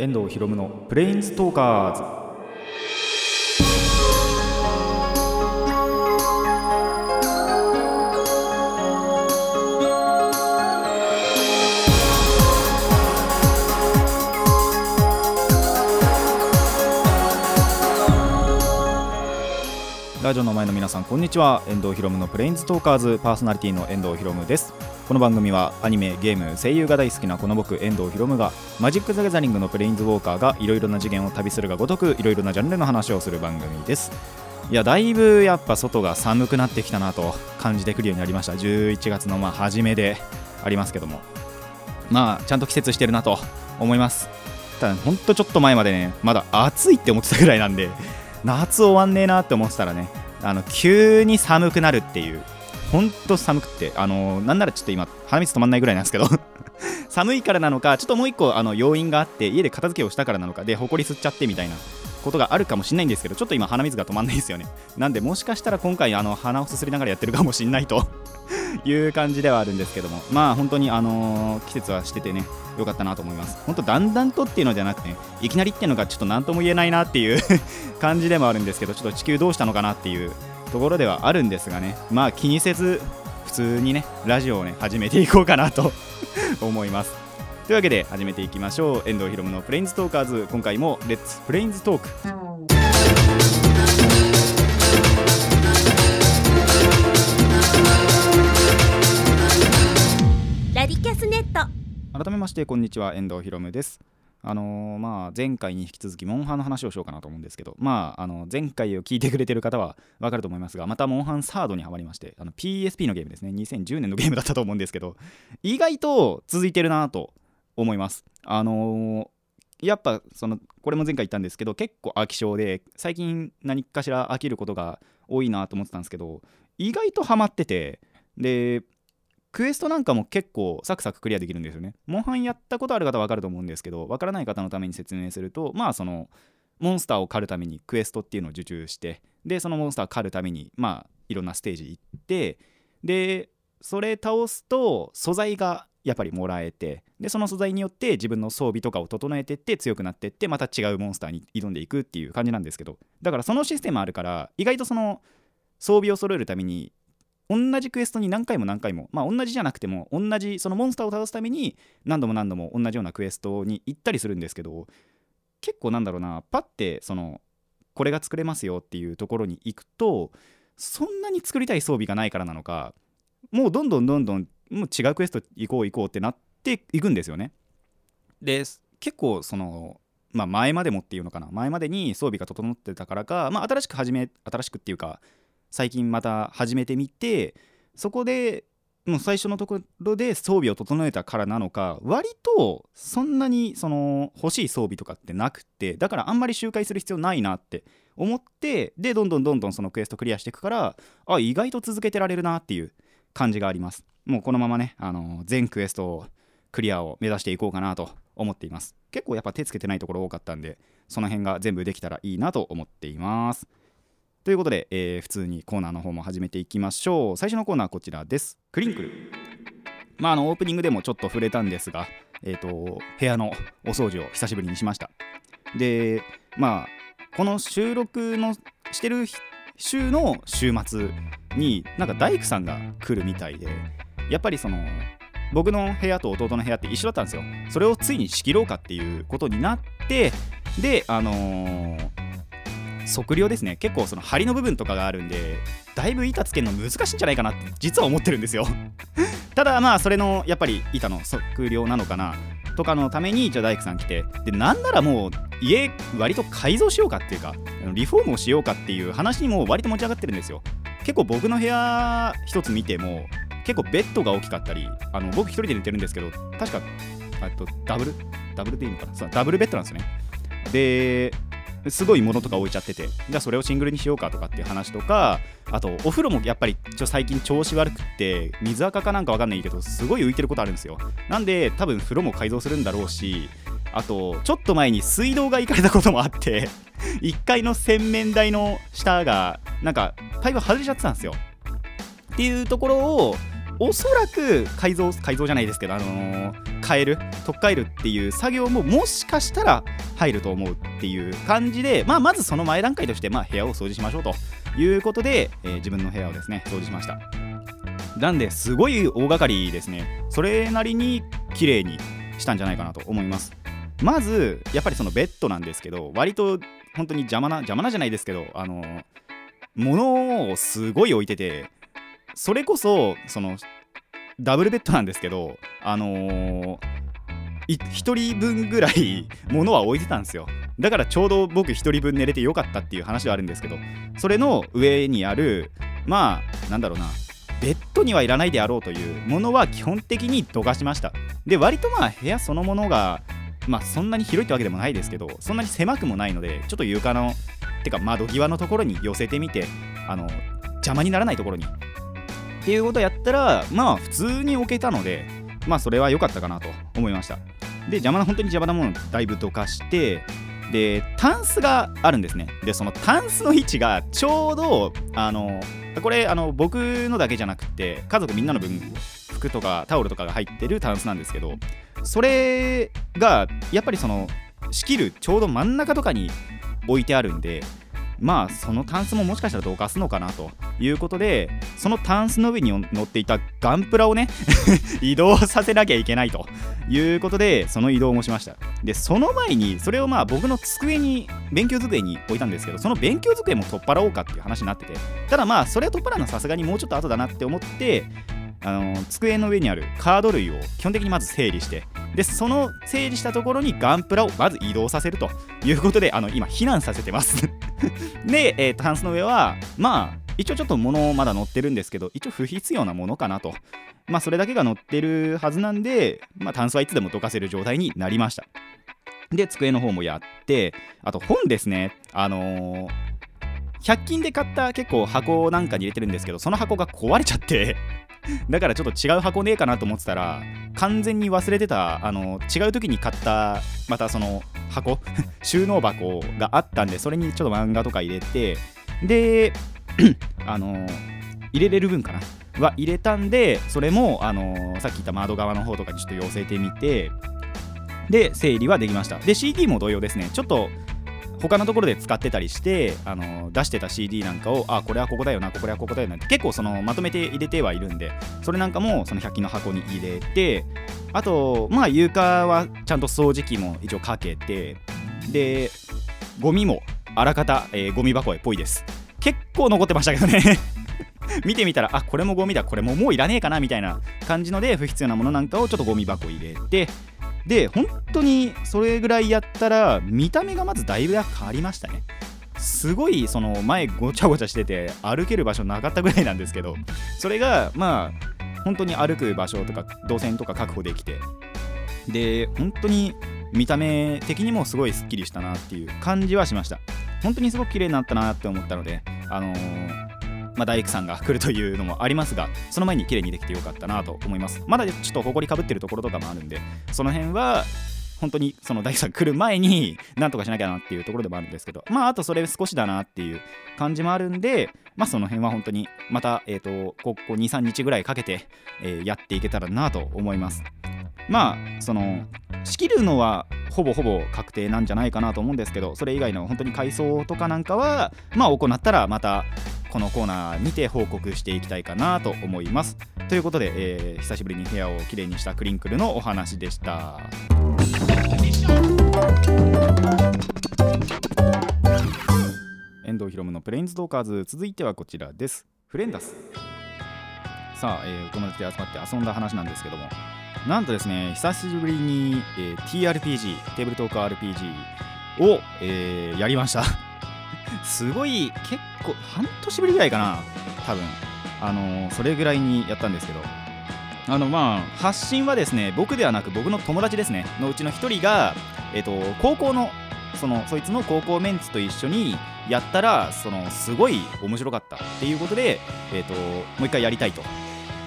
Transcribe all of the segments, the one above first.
遠藤博夢のプレインストーカーズラジオの前の皆さんこんにちは。遠藤ひろむのプレインズトーカーズパーソナリティの遠藤ひろむです。この番組はアニメゲーム声優が大好きなこの僕遠藤ひろむがマジック・ザ・ギャザリングのプレインズウォーカーがいろいろな次元を旅するがごとくいろいろなジャンルの話をする番組です。いやだいぶやっぱ外が寒くなってきたなと感じてくるようになりました。11月のま初めでありますけども。まあちゃんと季節してるなと思います。ただほんとちょっと前までねまだ暑いって思ってたぐらいなんで夏終わんねえなって思ってたらねあの急に寒くなるっていうほんと寒くてあのなんならちょっと今鼻水止まんないぐらいなんですけど 寒いからなのかちょっともう一個あの要因があって家で片付けをしたからなのかで埃吸っちゃってみたいなことがあるかもしれないんですけどちょっと今鼻水が止まんないですよね。なんでもしかしたら今回あの鼻をすすりながらやってるかもしれないと いう感じではあるんですけどもまあ本当にあのー季節はしててね良かったなと思います。本当だんだんとっていうのじゃなくて、ね、いきなりっていうのがちょっと何とも言えないなっていう 感じでもあるんですけどちょっと地球どうしたのかなっていうところではあるんですがねまあ気にせず普通にねラジオをね始めていこうかなと 思います。というわけで始めていきましょう。遠藤ひろむのプレインズトーカーズ。今回も Let's Planes Talk ラディキャスネット。改めましてこんにちは。遠藤ひろむですあのーまあ前回に引き続きモンハンの話をしようかなと思うんですけどまああの前回を聞いてくれてる方はわかると思いますがまたモンハンサードにはまりまして PSP のゲームですね。2010年のゲームだったと思うんですけど意外と続いてるなと思います。あのーやっぱそのこれも前回言ったんですけど結構飽き性で最近何かしら飽きることが多いなと思ってたんですけど意外とハマっててでクエストなんかも結構サクサククリアできるんですよね。モンハンやったことある方は分かると思うんですけど、分からない方のために説明すると、まあその、モンスターを狩るためにクエストっていうのを受注して、で、そのモンスターを狩るために、まあいろんなステージ行って、で、それ倒すと素材がやっぱりもらえて、で、その素材によって自分の装備とかを整えてって強くなってって、また違うモンスターに挑んでいくっていう感じなんですけど、だからそのシステムあるから、意外とその装備を揃えるために同じクエストに何回も何回もまあ同じじゃなくても同じそのモンスターを倒すために何度も何度も同じようなクエストに行ったりするんですけど結構なんだろうなパッてそのこれが作れますよっていうところに行くとそんなに作りたい装備がないからなのかもうどんどんどんどんもう違うクエスト行こう行こうってなっていくんですよね。で結構そのまあ前までもっていうのかな前までに装備が整ってたからかまあ新しく始め新しくっていうか最近また始めてみてそこでもう最初のところで装備を整えたからなのか割とそんなにその欲しい装備とかってなくてだからあんまり周回する必要ないなって思ってでどんどんどんどんそのクエストクリアしていくからあ意外と続けてられるなっていう感じがあります。もうこのままねあの全クエストをクリアを目指していこうかなと思っています。結構やっぱ手つけてないところ多かったんでその辺が全部できたらいいなと思っています。ということで、えー普通にコーナーの方も始めていきましょう。最初のコーナーはこちらです。クリンクル。まああのオープニングでもちょっと触れたんですがえっ、と部屋のお掃除を久しぶりにしました。でまあこの収録のしてる週の週末になんか大工さんが来るみたいでやっぱりその僕の部屋と弟の部屋って一緒だったんですよ。それをついに仕切ろうかっていうことになってであのー測量ですね。結構その梁の部分とかがあるんでだいぶ板つけるの難しいんじゃないかなって実は思ってるんですよ。ただまあそれのやっぱり板の測量なのかなとかのためにじゃあ大工さん来てでなんならもう家割と改造しようかっていうかリフォームをしようかっていう話にも割と持ち上がってるんですよ。結構僕の部屋一つ見ても結構ベッドが大きかったりあの僕一人で寝てるんですけど確かとダブル？ダブルでいいのかな？そうダブルベッドなんですよね。ですごいものとか置いちゃっててじゃあそれをシングルにしようかとかっていう話とかあとお風呂もやっぱりちょ最近調子悪くって水垢かなんかわかんないけどすごい浮いてることあるんですよ。なんで多分風呂も改造するんだろうしあとちょっと前に水道が行かれたこともあって 1階の洗面台の下がなんかパイプ外れちゃってたんですよ。っていうところをおそらく改造改造じゃないですけど、あのー変える取っ換えるっていう作業ももしかしたら入ると思うっていう感じで、まあ、まずその前段階として、まあ、部屋を掃除しましょうと。いうことで、えー、自分の部屋をですね掃除しました。なんですごい大掛かりですね。それなりに綺麗にしたんじゃないかなと思います。まずやっぱりそのベッドなんですけど割と本当に邪魔な邪魔なじゃないですけどあの物をすごい置いててそれこそそのダブルベッドなんですけどあの、1人分ぐらい 物は置いてたんですよ。だからちょうど僕1人分寝れてよかったっていう話はあるんですけどそれの上にあるまあなんだろうなベッドにはいらないであろうというものは基本的にどかしました。で割とまあ部屋そのものがまあそんなに広いってわけでもないですけどそんなに狭くもないのでちょっと床のてか窓際のところに寄せてみてあの邪魔にならないところにっていうことやったらまあ普通に置けたのでまあそれは良かったかなと思いました。で邪魔な本当に邪魔なものをだいぶどかしてでタンスがあるんですね。でそのタンスの位置がちょうどあのこれあの僕のだけじゃなくて家族みんなの分服とかタオルとかが入ってるタンスなんですけどそれがやっぱりその仕切るちょうど真ん中とかに置いてあるんでまあそのタンスももしかしたらどかすのかなということでそのタンスの上に乗っていたガンプラをね 移動させなきゃいけないということでその移動もしました。でその前にそれをまあ僕の机に勉強机に置いたんですけどその勉強机も取っ払おうかっていう話になっててただまあそれを取っ払うのはさすがにもうちょっと後だなって思ってあの机の上にあるカード類を基本的にまず整理してでその整理したところにガンプラをまず移動させるということであの今避難させてます。で、えー、タンスの上はまあ一応ちょっと物まだ載ってるんですけど一応不必要なものかなと。まあそれだけが載ってるはずなんで、まあ、タンスはいつでもどかせる状態になりました。で机の方もやってあと本ですね。あのー100均で買った結構箱なんかに入れてるんですけどその箱が壊れちゃって。だからちょっと違う箱ねえかなと思ってたら完全に忘れてたあの違う時に買ったまたその箱 収納箱があったんでそれにちょっと漫画とか入れてで あの入れれる分かな？は入れたんでそれもあのさっき言った窓側の方とかにちょっと寄せてみてで整理はできました。で CD も同様ですね。ちょっと他のところで使ってたりしてあの出してた CD なんかをあこれはここだよなこれはここだよなって結構そのまとめて入れてはいるんでそれなんかもその100均の箱に入れてあとまあ床はちゃんと掃除機も一応かけてでゴミもあらかた、えー、ゴミ箱へぽいです。結構残ってましたけどね。見てみたらあこれもゴミだこれももういらねえかなみたいな感じので不必要なものなんかをちょっとゴミ箱入れてで本当にそれぐらいやったら見た目がまずだいぶ変わりましたね。すごいその前ごちゃごちゃしてて歩ける場所なかったぐらいなんですけどそれがまあ本当に歩く場所とか動線とか確保できてで本当に見た目的にもすごいすっきりしたなっていう感じはしました。本当にすごく綺麗になったなって思ったのであのーまあ、大工さんが来るというのもありますがその前に綺麗にできてよかったなと思います。まだちょっと埃かぶってるところとかもあるんでその辺は本当にその大工さん来る前になんとかしなきゃなっていうところでもあるんですけどまああとそれ少しだなっていう感じもあるんでまあその辺は本当にまたえっ、ー、とここ23日ぐらいかけて、えー、やっていけたらなと思います。まあその仕切るのはほぼほぼ確定なんじゃないかなと思うんですけどそれ以外の本当に改装とかなんかはまあ行ったらまたこのコーナーにて報告していきたいかなと思います。ということで、えー、久しぶりに部屋をきれいにしたクリンクルのお話でした。遠藤ひろむのプレインズドーカーズ。続いてはこちらです。フレンダス。さあ、えー、お友達で集まって遊んだ話なんですけども。なんとですね久しぶりに、えー、TRPG テーブルトーク RPG を、えー、やりました。すごい結構半年ぶりぐらいかな。多分。あのー、それぐらいにやったんですけど。あのまあ発信はですね僕ではなく僕の友達ですねのうちの1人が、えーと、高校のそのそいつの高校メンツと一緒にやったらそのすごい面白かったっていうことで、えーと、もう一回やりたいと。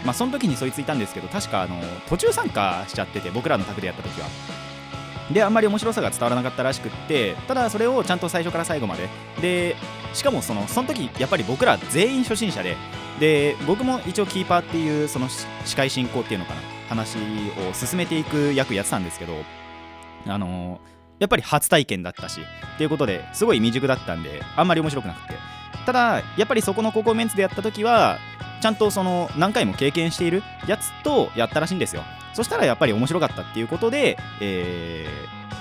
まあその時にそいついたんですけど確かあの途中参加しちゃってて僕らの宅でやった時は。であんまり面白さが伝わらなかったらしくってただそれをちゃんと最初から最後まで。でしかもそのその時やっぱり僕ら全員初心者でで僕も一応キーパーっていうその司会進行っていうのかな話を進めていく役やってたんですけどあのやっぱり初体験だったしっていうことですごい未熟だったんであんまり面白くなくて。ただやっぱりそこの高校メンツでやった時はちゃんとその何回も経験しているやつとやったらしいんですよ。そしたらやっぱり面白かったっていうことで、え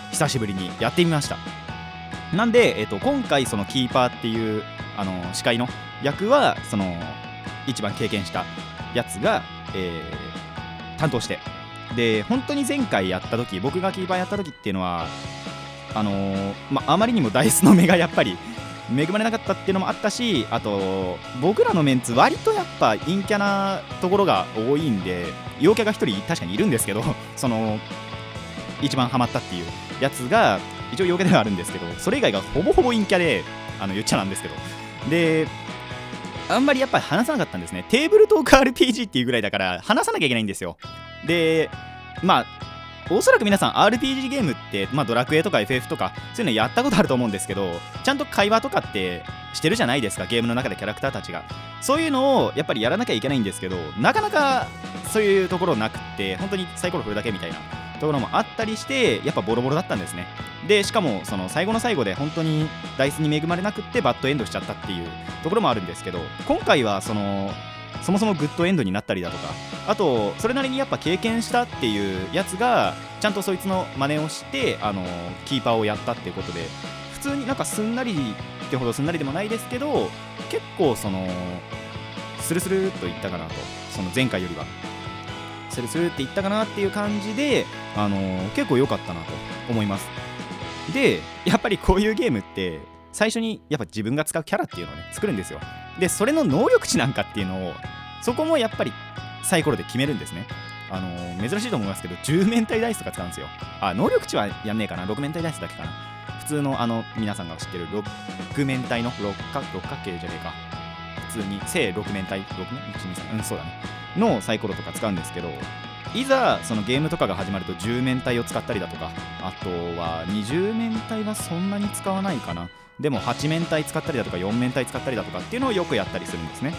ー、久しぶりにやってみました。なんで、えーと、今回そのキーパーっていうあの司会の役はその一番経験したやつが、えー、担当して。で本当に前回やった時僕がキーパーやった時っていうのはあのー、まあまりにもダイスの目が やっぱり恵まれなかったっていうのもあったしあと僕らのメンツ割とやっぱ陰キャなところが多いんで陽キャが1人確かにいるんですけど その一番ハマったっていうやつが一応陽キャではあるんですけどそれ以外がほぼほぼ陰キャであの言っちゃなんですけど。であんまりやっぱり話さなかったんですね。テーブルトーク RPG っていうぐらいだから話さなきゃいけないんですよ。でまあおそらく皆さん RPG ゲームって、まあ、ドラクエとか FF とかそういうのやったことあると思うんですけどちゃんと会話とかってしてるじゃないですかゲームの中でキャラクターたちが。そういうのをやっぱりやらなきゃいけないんですけどなかなかそういうところなくって本当にサイコロ振るだけみたいな。ところもあったりしてやっぱボロボロだったんですね。でしかもその最後の最後で本当にダイスに恵まれなくってバッドエンドしちゃったっていうところもあるんですけど今回はそのそもそもグッドエンドになったりだとかあとそれなりにやっぱ経験したっていうやつがちゃんとそいつの真似をしてあのキーパーをやったっていうことで普通になんかすんなりってほどすんなりでもないですけど結構そのスルスルっといったかなとその前回よりは。スルスルっていったかなっていう感じであの結構良かったなと思います。でやっぱりこういうゲームって最初にやっぱ自分が使うキャラっていうのをね作るんですよ。でそれの能力値なんかっていうのをそこもやっぱりサイコロで決めるんですね。あのー、珍しいと思いますけど10面体ダイスとか使うんですよ。あ能力値はやんねえかな？6面体ダイスだけかな？普通のあの皆さんが知ってる6面体の六角六角形じゃねえか。普通に正6面体？6面？123うんそうだね。のサイコロとか使うんですけどいざそのゲームとかが始まると10面体を使ったりだとかあとは20面体はそんなに使わないかな。でも8面体使ったりだとか4面体使ったりだとかっていうのをよくやったりするんですね。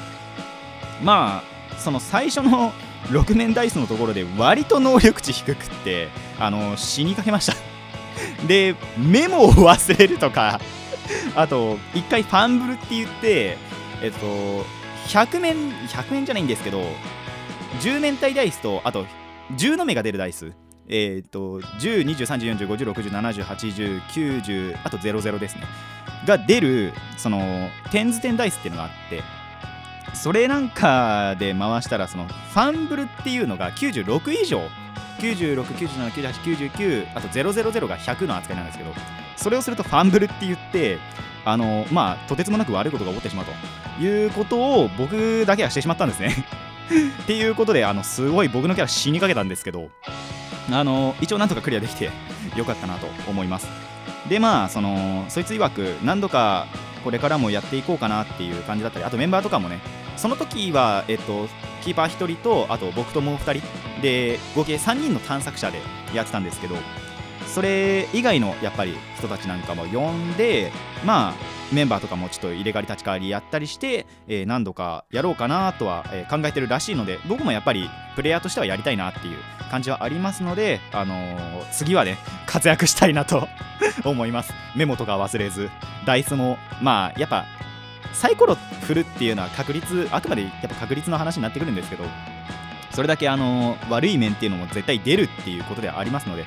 まあその最初の 6面ダイスのところで割と能力値低くってあの死にかけました。でメモを忘れるとかあと1回ファンブルって言ってえっと100面100面じゃないんですけど10面体ダイスとあと10の目が出るダイス。えっ、と10、20、30、40、50、60、70、80、90あと00ですね。が出るそのテンズテンダイスっていうのがあってそれなんかで回したらそのファンブルっていうのが96以上。96、97、98、99あと000が100の扱いなんですけどそれをするとファンブルって言ってあのまあとてつもなく悪いことが起こってしまうということを僕だけはしてしまったんですね。っていうことであのすごい僕のキャラ死にかけたんですけどあの一応なんとかクリアできてよかったなと思います。でまあそのそいつ曰く何度かこれからもやっていこうかなっていう感じだったりあとメンバーとかもねその時はえっとキーパー1人とあと僕ともう2人で合計3人の探索者でやってたんですけどそれ以外のやっぱり人たちなんかも呼んでまあメンバーとかもちょっと入れ替わり立ち替わりやったりして、えー、何度かやろうかなとは、え、考えてるらしいので僕もやっぱりプレイヤーとしてはやりたいなっていう感じはありますので、あのー、次はね 活躍したいなと 思います。メモとか忘れず。ダイスもまあやっぱサイコロ振るっていうのは確率あくまでやっぱ確率の話になってくるんですけどそれだけあの悪い面っていうのも絶対出るっていうことではありますので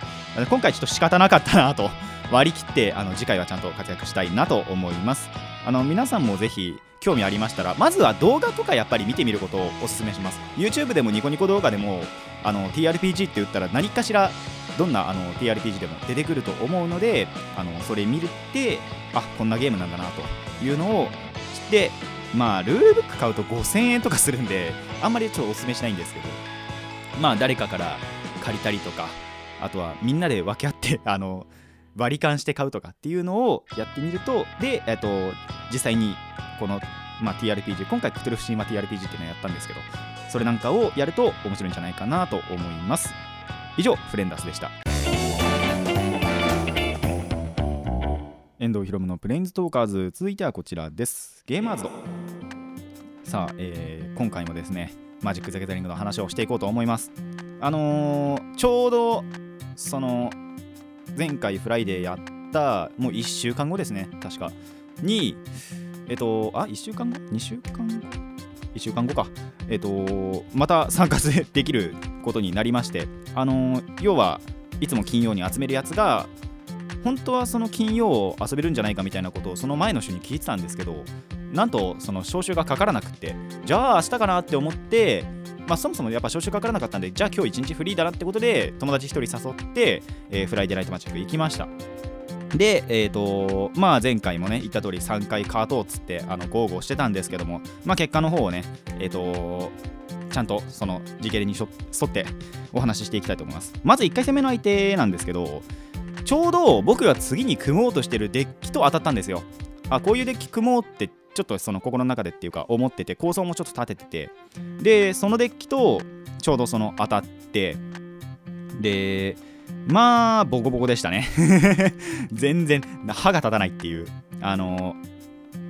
今回ちょっと仕方なかったなと 割り切ってあの次回はちゃんと活躍したいなと思います。あの皆さんもぜひ興味ありましたらまずは動画とかやっぱり見てみることをお勧めします。YouTube でもニコニコ動画でもあの TRPG って言ったら何かしらどんなあの TRPG でも出てくると思うのであのそれ見るってあこんなゲームなんだなというのを知ってまあルールブック買うと5000円とかするんであんまりちょっとお勧めしないんですけどまあ誰かから借りたりとかあとはみんなで分け合って あの割り勘して買うとかっていうのをやってみるとで、えっと、実際にこの、まあ、TRPG 今回クトゥルフシーマ TRPG っていうのをやったんですけどそれなんかをやると面白いんじゃないかなと思います。以上フレンダースでした。遠藤ひろむのプレインズトーカーズ続いてはこちらです。ゲーマーズさあ、えー今回もですねマジック・ザ・ギャザリングの話をしていこうと思います。あのーちょうどその前回フライデーやったもう1週間後ですね確か。にえっとあ1週間後？2週間後？1週間後か。えっとまた参加できることになりましてあのー要はいつも金曜に集めるやつが本当はその金曜を遊べるんじゃないかみたいなことをその前の週に聞いてたんですけどなんとその招集がかからなくってじゃあ明日かなって思ってまあそもそもやっぱ招集かからなかったんでじゃあ今日一日フリーだなってことで友達一人誘って、えーフライデーナイトマジック行きました。で、えーとまあ、前回もね言った通り3回カートをつってあのゴーゴーしてたんですけども、まあ、結果の方をね、えー、とちゃんとその時系列に沿ってお話ししていきたいと思います。まず1回戦目の相手なんですけどちょうど僕が次に組もうとしてるデッキと当たったんですよ。あこういうデッキ組もうってちょっとその心の中でっていうか思ってて構想もちょっと立てててでそのデッキとちょうどその当たってでまあボコボコでしたね。全然歯が立たないっていう。あの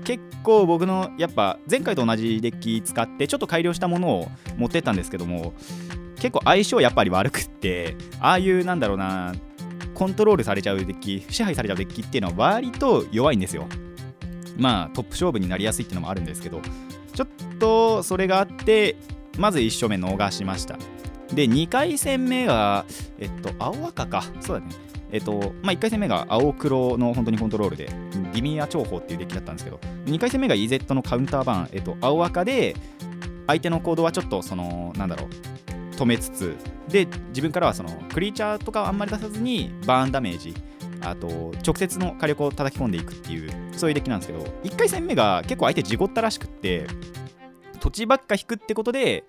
結構僕のやっぱ前回と同じデッキ使ってちょっと改良したものを持ってったんですけども結構相性やっぱり悪くってああいうなんだろうなコントロールされちゃうデッキ支配されちゃうデッキっていうのは割と弱いんですよ。まあトップ勝負になりやすいっていうのもあるんですけどちょっとそれがあってまず1勝目逃しました。で2回戦目はえっと青赤か。そうだね。えっとまあ、1回戦目が青黒の本当にコントロールでディミア重宝っていうデッキだったんですけど2回戦目が EZ のカウンターバーン、えっと、青赤で相手の行動はちょっとそのなんだろう止めつつで自分からはそのクリーチャーとかはあんまり出さずにバーンダメージあと直接の火力を叩き込んでいくっていうそういうデッキなんですけど1回戦目が結構相手事故ったらしくって土地ばっか引くってことで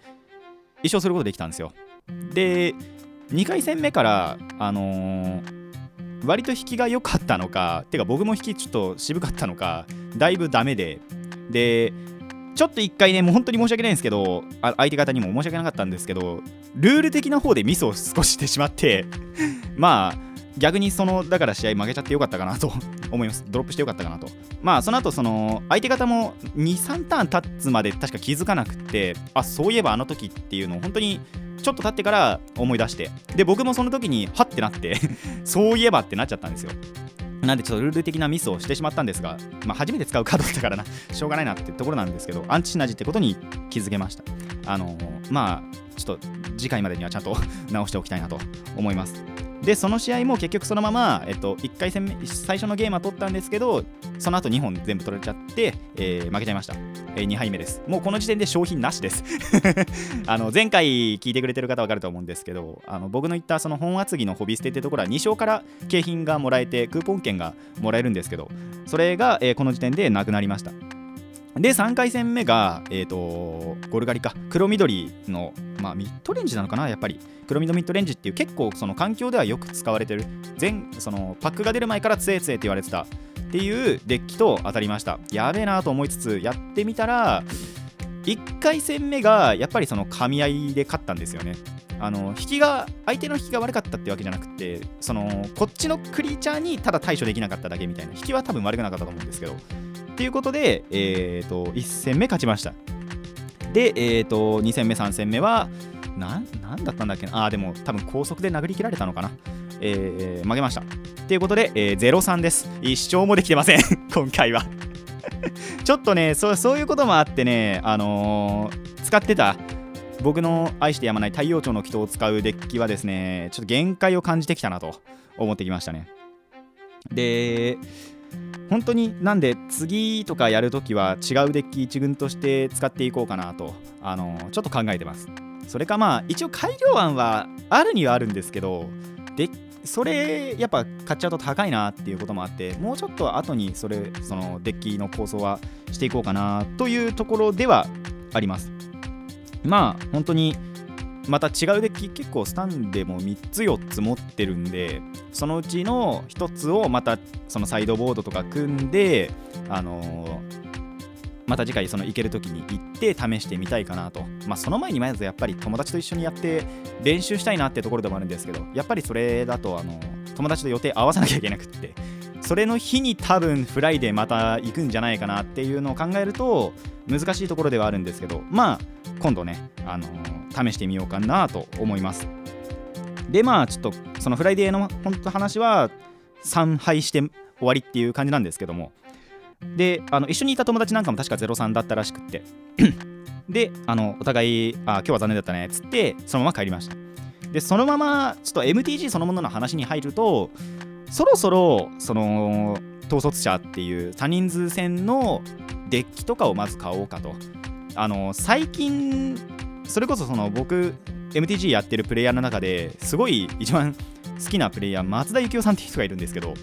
一勝することできたんですよ。で2回戦目からあのー割と引きが良かったのかてか僕も引きちょっと渋かったのかだいぶダメででちょっと1回ねもう本当に申し訳ないんですけど相手方にも申し訳なかったんですけどルール的な方でミスを少ししてしまって まあ逆にそのだから試合負けちゃってよかったかなと 思います。ドロップしてよかったかなと。まあその後その相手方も23ターン経つまで確か気づかなくてあそういえばあの時っていうのを本当にちょっと経ってから思い出して。で僕もその時にハッてなって そういえばってなっちゃったんですよ。なんでちょっとルール的なミスをしてしまったんですが、まあ、初めて使うカードだったからな。しょうがないなってところなんですけどアンチシナジーってことに気づけました。あのまあちょっと次回までにはちゃんと直しておきたいなと思います。でその試合も結局そのまま、えっと、1回戦目最初のゲームは取ったんですけどその後2本全部取れちゃって、えー負けちゃいました、え2敗目です。もうこの時点で商品なしです。あの前回聞いてくれてる方わかると思うんですけどあの僕の言ったその本厚木のホビステってところは2勝から景品がもらえてクーポン券がもらえるんですけどそれが、えーこの時点でなくなりました。で3回戦目が、えー、とゴルガリか。黒緑の、まあ、ミッドレンジなのかなやっぱり。黒緑ミッドレンジっていう結構その環境ではよく使われてる。全そのパックが出る前から強え強えって言われてた。っていうデッキと当たりました。やべえなと思いつつやってみたら1回戦目がやっぱりその噛み合いで勝ったんですよね。あの引きが相手の引きが悪かったってわけじゃなくてそのこっちのクリーチャーにただ対処できなかっただけみたいな。引きは多分悪くなかったと思うんですけど。っていうことで、えー、と1戦目勝ちました。で、えー、と2戦目3戦目はななんだったんだっけな？あでも多分高速で殴り切られたのかな？えー負けました。ということで、えー、0-3です。一勝もできてません。今回は。ちょっとねそうそういうこともあってねあのー使ってた僕の愛してやまない太陽町の人を使うデッキはですねちょっと限界を感じてきたなと思ってきましたね。で本当になんで次とかやるときは違うデッキ一軍として使っていこうかなとあのちょっと考えてます。それかまあ一応改良案はあるにはあるんですけどでそれやっぱ買っちゃうと高いなっていうこともあってもうちょっと後にそれそのデッキの構想はしていこうかなというところではあります。まあ本当にまた違うデッキ結構スタンでも3つ4つ持ってるんでそのうちの1つをまたそのサイドボードとか組んであのーまた次回その行ける時に行って試してみたいかなと。まあその前にまずやっぱり友達と一緒にやって練習したいなってところでもあるんですけどやっぱりそれだとあの友達と予定合わさなきゃいけなくって。それの日に多分フライデーまた行くんじゃないかなっていうのを考えると難しいところではあるんですけどまあ今度ね、あのー、試してみようかなと思います。でまあちょっとそのフライデーの本当話は3敗して終わりっていう感じなんですけども。であの一緒にいた友達なんかも確か03だったらしくって。であのお互いあ今日は残念だったねっつってそのまま帰りました。でそのままちょっと MTG そのものの話に入るとそろそろその統率者っていう多人数戦のデッキとかをまず買おうかと。あの最近それこそその僕 MTG やってるプレイヤーの中ですごい一番好きなプレイヤー松田幸雄さんっていう人がいるんですけど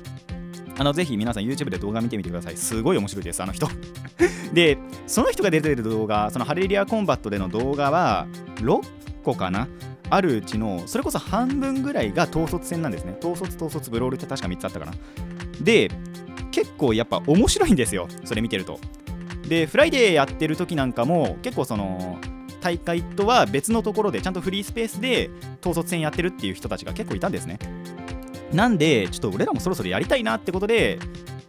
あのぜひ皆さん YouTube で動画見てみてください。すごい面白いですあの人。でその人が出てる動画そのハレリアコンバットでの動画は6個かな？あるうちのそれこそ半分ぐらいが統率戦なんですね。統率統率ブロールって確か3つあったかな。で結構やっぱ面白いんですよそれ見てると。でフライデーやってる時なんかも結構その大会とは別のところでちゃんとフリースペースで統率戦やってるっていう人たちが結構いたんですね。なんでちょっと俺らもそろそろやりたいなってことで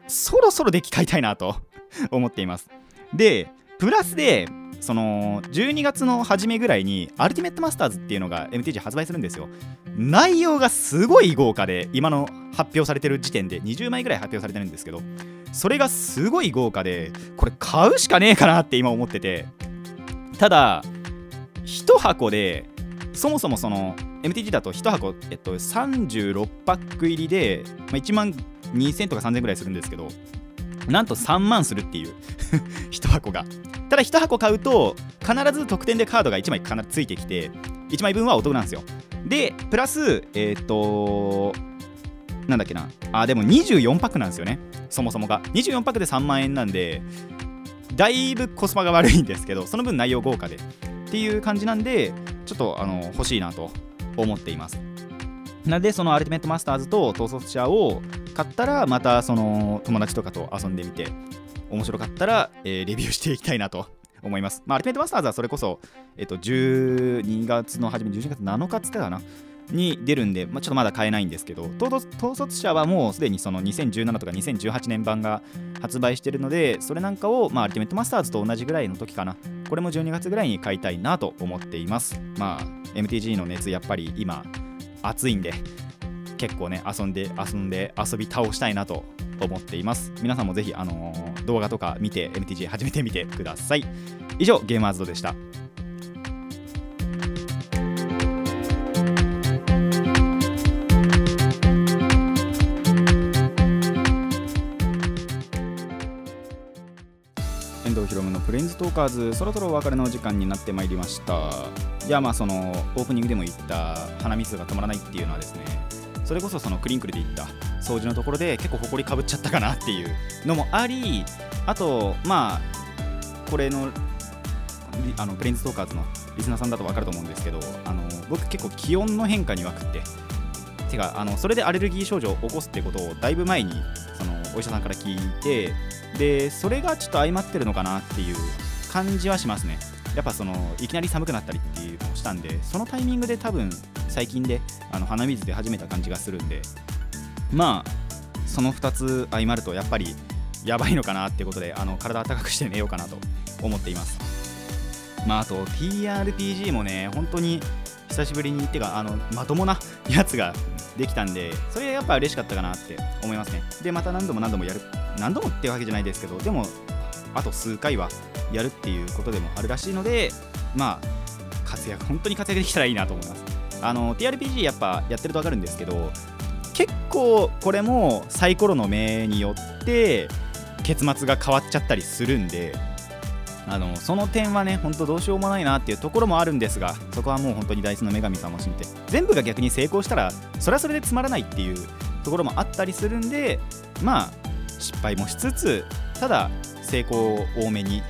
そろそろデッキ買いたいなと 思っています。でプラスでその12月の初めぐらいにアルティメットマスターズっていうのが MTG 発売するんですよ。内容がすごい豪華で今の発表されてる時点で20枚ぐらい発表されてるんですけどそれがすごい豪華でこれ買うしかねえかなって今思ってて。ただ1箱でそもそもその MTG だと1箱、えっと、36パック入りで、まあ、1万2000とか3000ぐらいするんですけどなんと3万するっていう 1箱が。ただ1箱買うと必ず特典でカードが1枚必ずついてきて1枚分はお得なんですよ。でプラスえー、っとなんだっけな。あでも24パックなんですよね。そもそもが。24パックで3万円なんでだいぶコスパが悪いんですけどその分内容豪華で。っていう感じなんでちょっとあの欲しいなと思っています。なのでそのアルティメットマスターズと統率者を買ったらまたその友達とかと遊んでみて面白かったら、えー、レビューしていきたいなと思います。まあ、アルティメットマスターズはそれこそ、えっと、12月の初め、12月7日っつってたかな。に出るんで、まあ、ちょっとまだ買えないんですけど、統率者はもうすでにその2017とか2018年版が発売しているので、それなんかを、まあ、アルティメットマスターズと同じぐらいの時かな、これも12月ぐらいに買いたいなと思っています。まあ、MTG の熱、やっぱり今、熱いんで、結構ね、遊んで、遊んで、遊び倒したいなと思っています。皆さんもぜひ、あのー、動画とか見て MTG 始めてみてください。以上ゲーマーズドでした。遠藤ひろむのプレインズトーカーズそろそろお別れの時間になってまいりました。いやまあそのオープニングでも言った鼻水が止まらないっていうのはですねそれこそそのクリンクルで言った掃除のところで結構ほこりかぶっちゃったかなっていうのもありあとまあこれのあのプレインズトーカーズのリスナーさんだと分かると思うんですけどあの僕結構気温の変化に分くっててかあのそれでアレルギー症状を起こすってことをだいぶ前にお医者さんから聞いてでそれがちょっと相まってるのかなっていう感じはしますね。やっぱそのいきなり寒くなったりっていうのをしたんでそのタイミングで多分最近であの鼻水で始めた感じがするんで。まあその2つ相まるとやっぱりやばいのかなってことであの体温かくして寝ようかなと思っています。まああと TRPG もね本当に久しぶりにってかあのまともなやつができたんでそれやっぱ嬉しかったかなって思いますね。でまた何度も何度もやる何度もってわけじゃないですけどでもあと数回はやるっていうことでもあるらしいのでまあ活躍本当に活躍できたらいいなと思います。あの TRPG やっぱやってると分かるんですけど結構これもサイコロの目によって結末が変わっちゃったりするんであのその点はね本当どうしようもないなっていうところもあるんですがそこはもう本当にダイスの女神さんも信じて全部が逆に成功したらそれはそれでつまらないっていうところもあったりするんでまあ失敗もしつつただ成功を多めに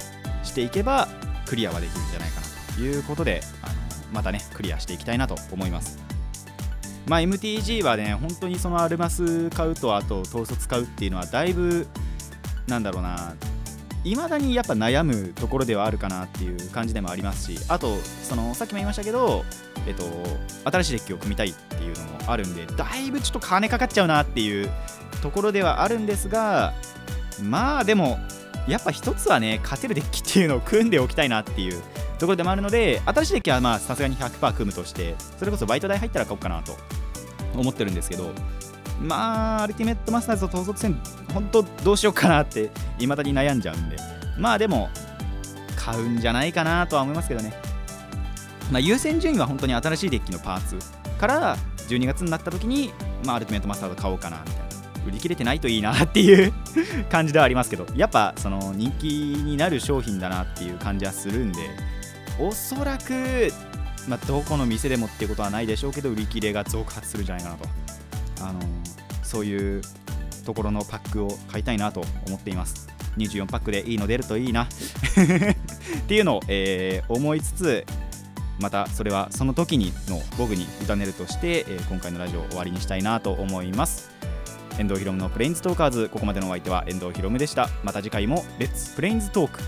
していけばクリアはできるんじゃないかなということであのまたねクリアしていきたいなと思います。まあ MTG はね本当にそのアルマス買うとあと統率買うっていうのはだいぶなんだろうないまだにやっぱ悩むところではあるかなっていう感じでもありますしあとそのさっきも言いましたけどえっと新しいデッキを組みたいっていうのもあるんでだいぶちょっと金かかっちゃうなっていうところではあるんですがまあでもやっぱ一つはね勝てるデッキっていうのを組んでおきたいなっていうところでもあるので新しいデッキはまあさすがに100%組むとしてそれこそバイト代入ったら買おうかなと思ってるんですけどまあアルティメットマスターズと統率戦本当どうしようかなっていまだに悩んじゃうんで。まあでも買うんじゃないかなとは思いますけどね。まあ、優先順位は本当に新しいデッキのパーツから12月になった時に、まあ、アルティメットマスターズ買おうかなみたいな。売り切れてないといいなっていう 感じではありますけど。やっぱその人気になる商品だなっていう感じはするんで。おそらく、まあ、どこの店でもっていうことはないでしょうけど売り切れが増加するんじゃないかなと。あのそういうところのパックを買いたいなと思っています。24パックでいいの出るといいな。っていうのを、えー思いつつまたそれはその時にの僕に委ねるとして、えー今回のラジオを終わりにしたいなと思います。遠藤ひろむのプレインズトーカーズ。ここまでのお相手は遠藤ひろむでした。また次回もレッツプレインズトーク